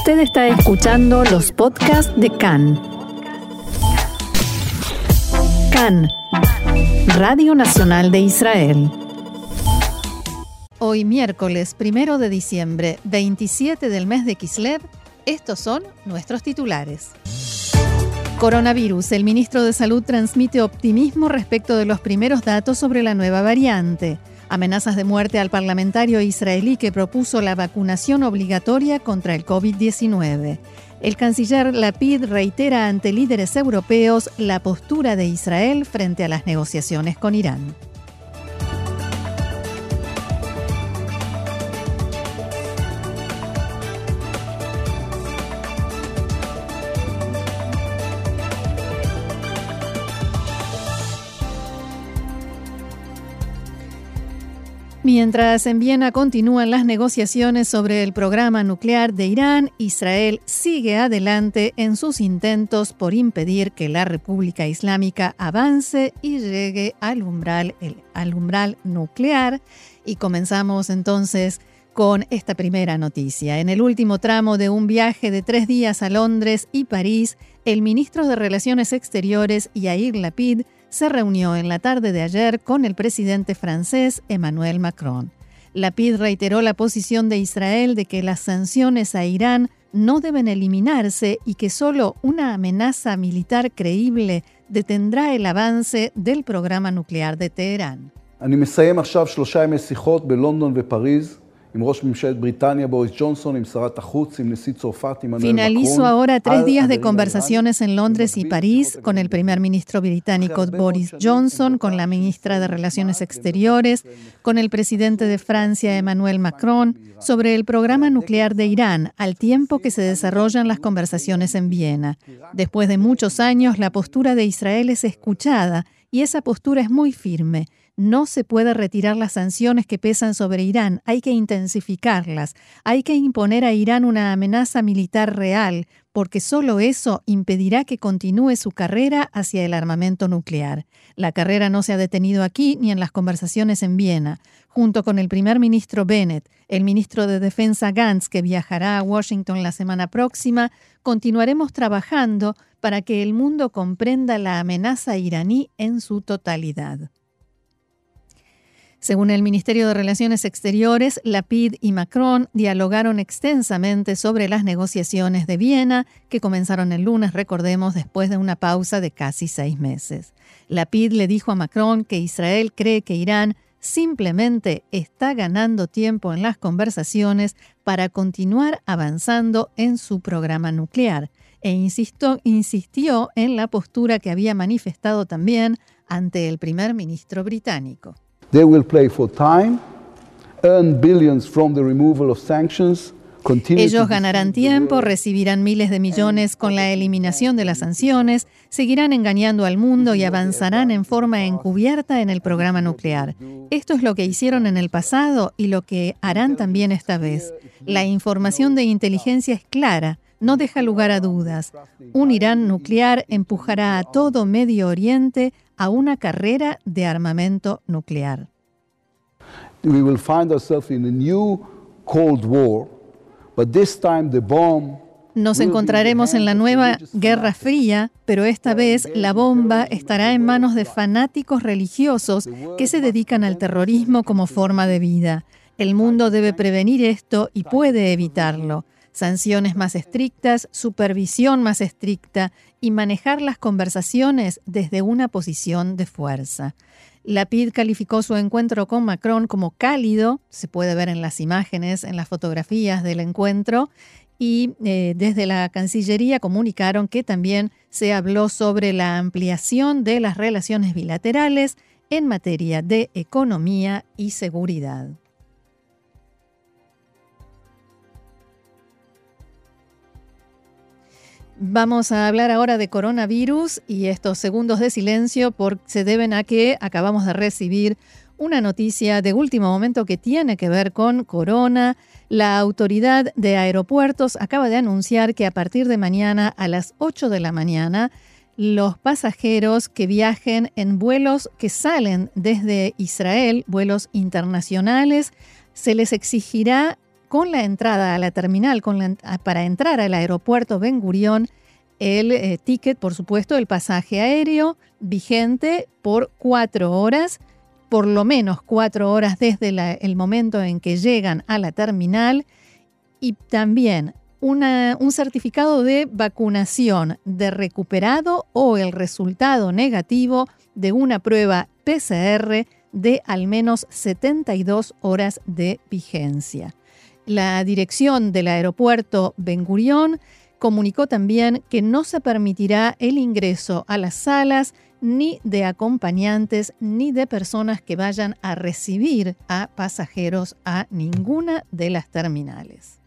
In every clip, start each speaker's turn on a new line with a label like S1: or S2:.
S1: Usted está escuchando los podcasts de CAN. CAN, Radio Nacional de Israel.
S2: Hoy miércoles primero de diciembre, 27 del mes de Kislev, estos son nuestros titulares. Coronavirus. El ministro de Salud transmite optimismo respecto de los primeros datos sobre la nueva variante. Amenazas de muerte al parlamentario israelí que propuso la vacunación obligatoria contra el COVID-19. El canciller Lapid reitera ante líderes europeos la postura de Israel frente a las negociaciones con Irán. Mientras en Viena continúan las negociaciones sobre el programa nuclear de Irán, Israel sigue adelante en sus intentos por impedir que la República Islámica avance y llegue al umbral, al umbral nuclear. Y comenzamos entonces con esta primera noticia. En el último tramo de un viaje de tres días a Londres y París, el ministro de Relaciones Exteriores, Yair Lapid, se reunió en la tarde de ayer con el presidente francés Emmanuel Macron. Lapid reiteró la posición de Israel de que las sanciones a Irán no deben eliminarse y que solo una amenaza militar creíble detendrá el avance del programa nuclear de Teherán. Finalizo ahora tres días de conversaciones en Londres y París con el primer ministro británico Boris Johnson, con la ministra de Relaciones Exteriores, con el presidente de Francia Emmanuel Macron, sobre el programa nuclear de Irán, al tiempo que se desarrollan las conversaciones en Viena. Después de muchos años, la postura de Israel es escuchada y esa postura es muy firme. No se puede retirar las sanciones que pesan sobre Irán, hay que intensificarlas, hay que imponer a Irán una amenaza militar real, porque solo eso impedirá que continúe su carrera hacia el armamento nuclear. La carrera no se ha detenido aquí ni en las conversaciones en Viena. Junto con el primer ministro Bennett, el ministro de Defensa Gantz, que viajará a Washington la semana próxima, continuaremos trabajando para que el mundo comprenda la amenaza iraní en su totalidad. Según el Ministerio de Relaciones Exteriores, Lapid y Macron dialogaron extensamente sobre las negociaciones de Viena, que comenzaron el lunes, recordemos, después de una pausa de casi seis meses. Lapid le dijo a Macron que Israel cree que Irán simplemente está ganando tiempo en las conversaciones para continuar avanzando en su programa nuclear e insistió, insistió en la postura que había manifestado también ante el primer ministro británico. They will play for time, earn billions from the removal of sanctions, ellos ganarán tiempo, recibirán miles de millones con la eliminación de las sanciones, seguirán engañando al mundo y avanzarán en forma encubierta en el programa nuclear. Esto es lo que hicieron en el pasado y lo que harán también esta vez. La información de inteligencia es clara, no deja lugar a dudas. Un Irán nuclear empujará a todo Medio Oriente a una carrera de armamento nuclear. Nos encontraremos en la nueva Guerra Fría, pero esta vez la bomba estará en manos de fanáticos religiosos que se dedican al terrorismo como forma de vida. El mundo debe prevenir esto y puede evitarlo sanciones más estrictas, supervisión más estricta y manejar las conversaciones desde una posición de fuerza. La PID calificó su encuentro con Macron como cálido, se puede ver en las imágenes, en las fotografías del encuentro, y eh, desde la Cancillería comunicaron que también se habló sobre la ampliación de las relaciones bilaterales en materia de economía y seguridad. Vamos a hablar ahora de coronavirus y estos segundos de silencio se deben a que acabamos de recibir una noticia de último momento que tiene que ver con corona. La autoridad de aeropuertos acaba de anunciar que a partir de mañana a las 8 de la mañana los pasajeros que viajen en vuelos que salen desde Israel, vuelos internacionales, se les exigirá con la entrada a la terminal, para entrar al aeropuerto Ben Gurión, el eh, ticket, por supuesto, el pasaje aéreo vigente por cuatro horas, por lo menos cuatro horas desde el momento en que llegan a la terminal y también un certificado de vacunación de recuperado o el resultado negativo de una prueba PCR de al menos 72 horas de vigencia. La dirección del aeropuerto Ben Gurión comunicó también que no se permitirá el ingreso a las salas ni de acompañantes ni de personas que vayan a recibir a pasajeros a ninguna de las terminales.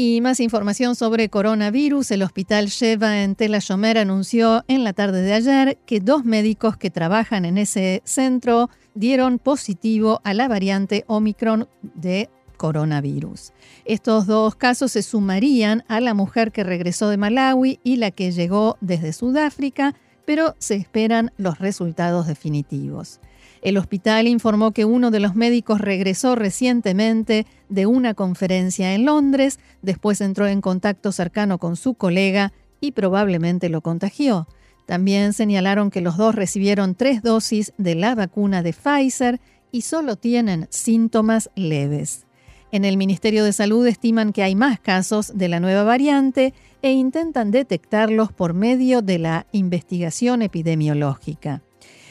S2: Y más información sobre coronavirus. El hospital Sheva en Tel Shomer anunció en la tarde de ayer que dos médicos que trabajan en ese centro dieron positivo a la variante Omicron de coronavirus. Estos dos casos se sumarían a la mujer que regresó de Malawi y la que llegó desde Sudáfrica, pero se esperan los resultados definitivos. El hospital informó que uno de los médicos regresó recientemente de una conferencia en Londres, después entró en contacto cercano con su colega y probablemente lo contagió. También señalaron que los dos recibieron tres dosis de la vacuna de Pfizer y solo tienen síntomas leves. En el Ministerio de Salud estiman que hay más casos de la nueva variante e intentan detectarlos por medio de la investigación epidemiológica.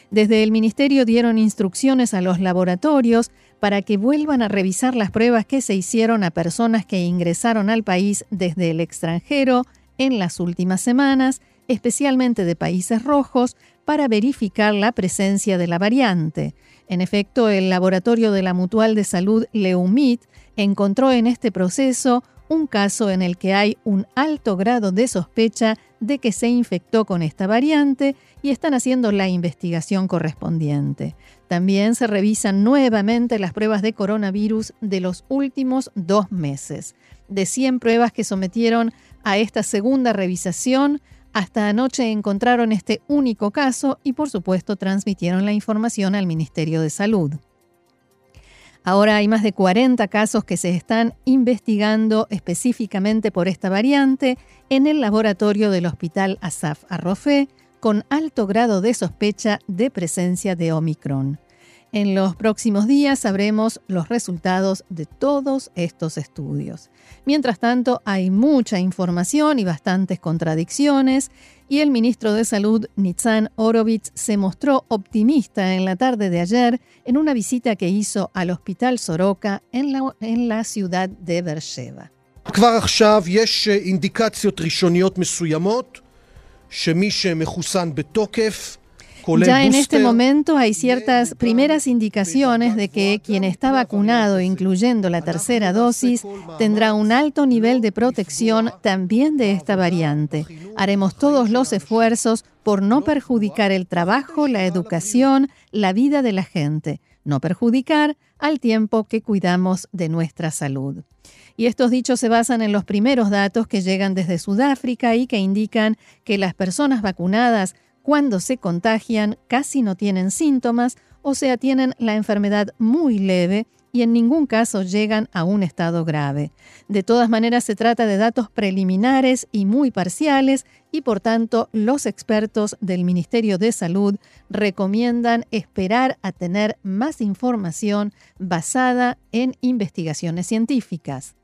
S2: Desde el Ministerio dieron instrucciones a los laboratorios para que vuelvan a revisar las pruebas que se hicieron a personas que ingresaron al país desde el extranjero en las últimas semanas, especialmente de países rojos, para verificar la presencia de la variante. En efecto, el laboratorio de la Mutual de Salud Leumit encontró en este proceso un caso en el que hay un alto grado de sospecha de que se infectó con esta variante y están haciendo la investigación correspondiente. También se revisan nuevamente las pruebas de coronavirus de los últimos dos meses. De 100 pruebas que sometieron a esta segunda revisación, hasta anoche encontraron este único caso y por supuesto transmitieron la información al Ministerio de Salud. Ahora hay más de 40 casos que se están investigando específicamente por esta variante en el laboratorio del Hospital Asaf Arrofé con alto grado de sospecha de presencia de Omicron. En los próximos días sabremos los resultados de todos estos estudios. Mientras tanto, hay mucha información y bastantes contradicciones, y el ministro de Salud, Nitzan Orovitz, se mostró optimista en la tarde de ayer en una visita que hizo al Hospital Soroka en la, en la ciudad de Beersheba. Ya en este momento hay ciertas primeras indicaciones de que quien está vacunado, incluyendo la tercera dosis, tendrá un alto nivel de protección también de esta variante. Haremos todos los esfuerzos por no perjudicar el trabajo, la educación, la vida de la gente, no perjudicar al tiempo que cuidamos de nuestra salud. Y estos dichos se basan en los primeros datos que llegan desde Sudáfrica y que indican que las personas vacunadas cuando se contagian casi no tienen síntomas, o sea, tienen la enfermedad muy leve y en ningún caso llegan a un estado grave. De todas maneras, se trata de datos preliminares y muy parciales y por tanto los expertos del Ministerio de Salud recomiendan esperar a tener más información basada en investigaciones científicas.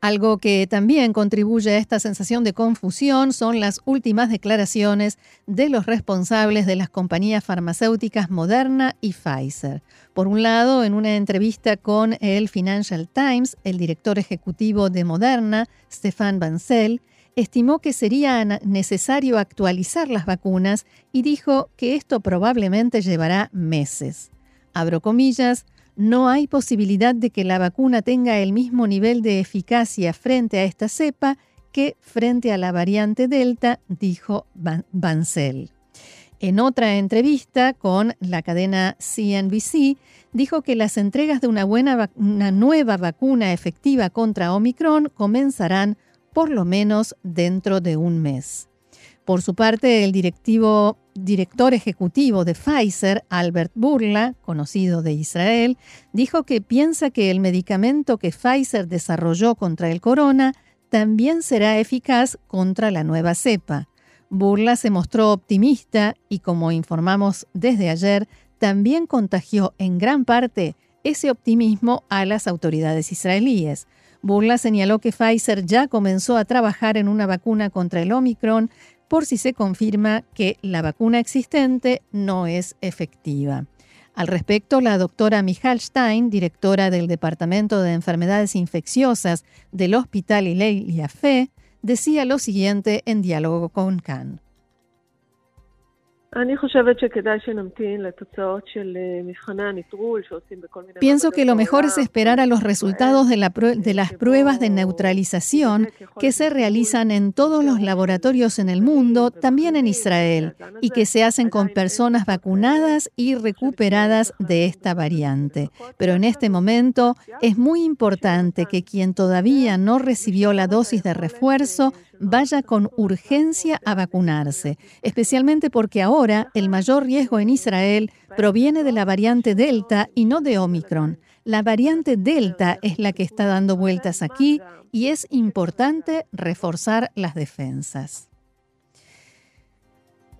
S2: Algo que también contribuye a esta sensación de confusión son las últimas declaraciones de los responsables de las compañías farmacéuticas Moderna y Pfizer. Por un lado, en una entrevista con el Financial Times, el director ejecutivo de Moderna, Stefan Bancel, estimó que sería necesario actualizar las vacunas y dijo que esto probablemente llevará meses. Abro comillas, no hay posibilidad de que la vacuna tenga el mismo nivel de eficacia frente a esta cepa que frente a la variante Delta, dijo Bancel. En otra entrevista con la cadena CNBC, dijo que las entregas de una, buena una nueva vacuna efectiva contra Omicron comenzarán por lo menos dentro de un mes.
S3: Por su parte, el director ejecutivo de Pfizer, Albert Burla, conocido de Israel, dijo que piensa que el medicamento que Pfizer desarrolló contra el corona también será eficaz contra la nueva cepa. Burla se mostró optimista y, como informamos desde ayer, también contagió en gran parte ese optimismo a las autoridades israelíes. Burla señaló que Pfizer ya comenzó a trabajar en una vacuna contra el Omicron por si se confirma que la vacuna existente no es efectiva. Al respecto, la doctora Stein, directora del Departamento de Enfermedades Infecciosas del Hospital Ilelia Fe, decía lo siguiente en diálogo con Khan.
S2: Pienso que lo mejor es esperar a los resultados de, las pruebas de neutralización que se realizan en todos los laboratorios en el mundo, también en Israel, y que se hacen con personas vacunadas y recuperadas de esta variante. Pero en este momento es muy importante que quien todavía no recibió la dosis de refuerzo vaya con urgencia a vacunarse, especialmente porque ahora el mayor riesgo en Israel proviene de la variante Delta y no de Omicron. La variante Delta es la que está dando vueltas aquí y es importante reforzar las defensas.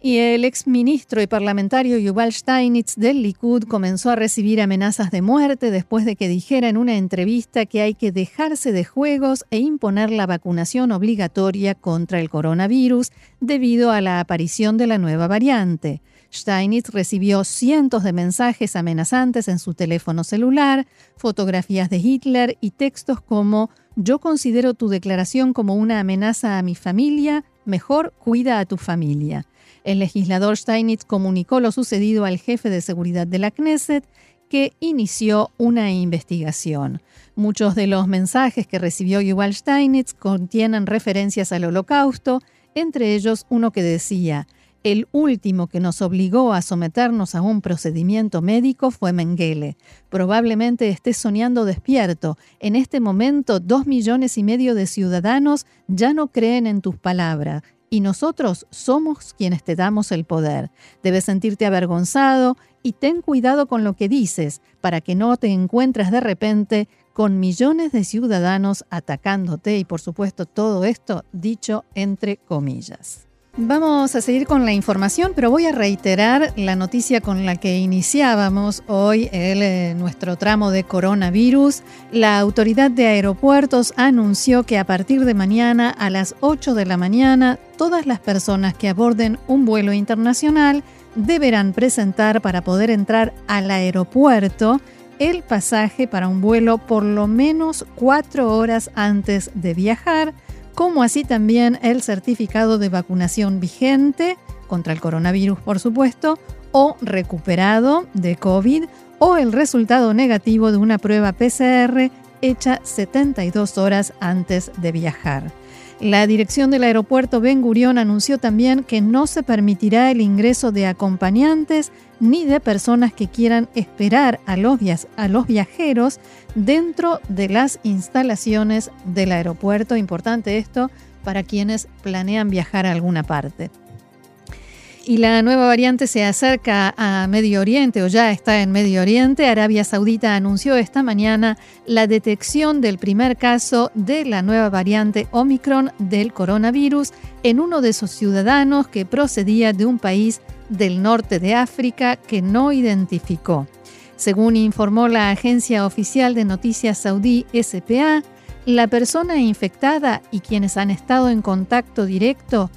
S2: Y el exministro y parlamentario Yuval Steinitz del Likud comenzó a recibir amenazas de muerte después de que dijera en una entrevista que hay que dejarse de juegos e imponer la vacunación obligatoria contra el coronavirus debido a la aparición de la nueva variante. Steinitz recibió cientos de mensajes amenazantes en su teléfono celular, fotografías de Hitler y textos como Yo considero tu declaración como una amenaza a mi familia, mejor cuida a tu familia. El legislador Steinitz comunicó lo sucedido al jefe de seguridad de la Knesset, que inició una investigación. Muchos de los mensajes que recibió Yuval Steinitz contienen referencias al holocausto, entre ellos uno que decía, el último que nos obligó a someternos a un procedimiento médico fue Mengele. Probablemente estés soñando despierto. En este momento, dos millones y medio de ciudadanos ya no creen en tus palabras y nosotros somos quienes te damos el poder. Debes sentirte avergonzado y ten cuidado con lo que dices para que no te encuentres de repente con millones de ciudadanos atacándote y por supuesto todo esto dicho entre comillas. Vamos a seguir con la información, pero voy a reiterar la noticia con la que iniciábamos hoy eh, nuestro tramo de coronavirus. La autoridad de aeropuertos anunció que a partir de mañana a las 8 de la mañana, todas las personas que aborden un vuelo internacional deberán presentar para poder entrar al aeropuerto el pasaje para un vuelo por lo menos cuatro horas antes de viajar como así también el certificado de vacunación vigente contra el coronavirus, por supuesto, o recuperado de COVID, o el resultado negativo de una prueba PCR hecha 72 horas antes de viajar. La dirección del aeropuerto Ben Gurión anunció también que no se permitirá el ingreso de acompañantes ni de personas que quieran esperar a los, a los viajeros dentro de las instalaciones del aeropuerto. Importante esto para quienes planean viajar a alguna parte y la nueva variante se acerca a Medio Oriente o ya está en Medio Oriente. Arabia Saudita anunció esta mañana la detección del primer caso de la nueva variante Omicron del coronavirus en uno de sus ciudadanos que procedía de un país del norte de África que no identificó. Según informó la agencia oficial de noticias saudí SPA, la persona infectada y quienes han estado en contacto directo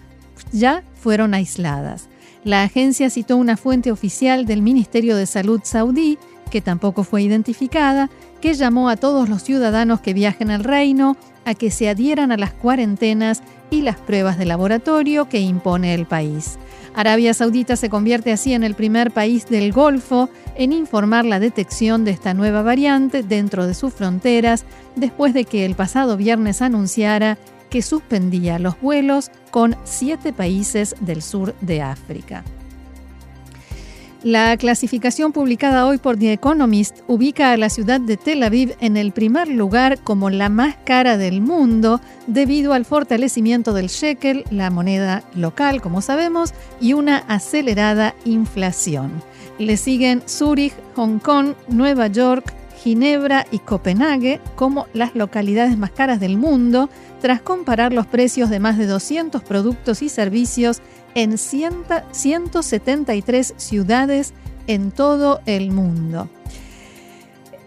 S2: ya fueron aisladas. La agencia citó una fuente oficial del Ministerio de Salud saudí, que tampoco fue identificada, que llamó a todos los ciudadanos que viajen al reino a que se adhieran a las cuarentenas y las pruebas de laboratorio que impone el país. Arabia Saudita se convierte así en el primer país del Golfo en informar la detección de esta nueva variante dentro de sus fronteras después de que el pasado viernes anunciara que suspendía los vuelos con siete países del sur de África. La clasificación publicada hoy por The Economist ubica a la ciudad de Tel Aviv en el primer lugar como la más cara del mundo debido al fortalecimiento del shekel, la moneda local, como sabemos, y una acelerada inflación. Le siguen Zúrich, Hong Kong, Nueva York, Ginebra y Copenhague como las localidades más caras del mundo, tras comparar los precios de más de 200 productos y servicios en 173 ciudades en todo el mundo.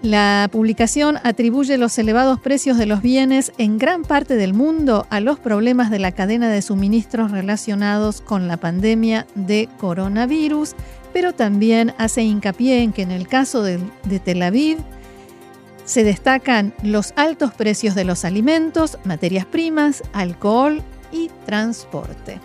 S2: La publicación atribuye los elevados precios de los bienes en gran parte del mundo a los problemas de la cadena de suministros relacionados con la pandemia de coronavirus, pero también hace hincapié en que en el caso de, de Tel Aviv se destacan los altos precios de los alimentos, materias primas, alcohol y transporte.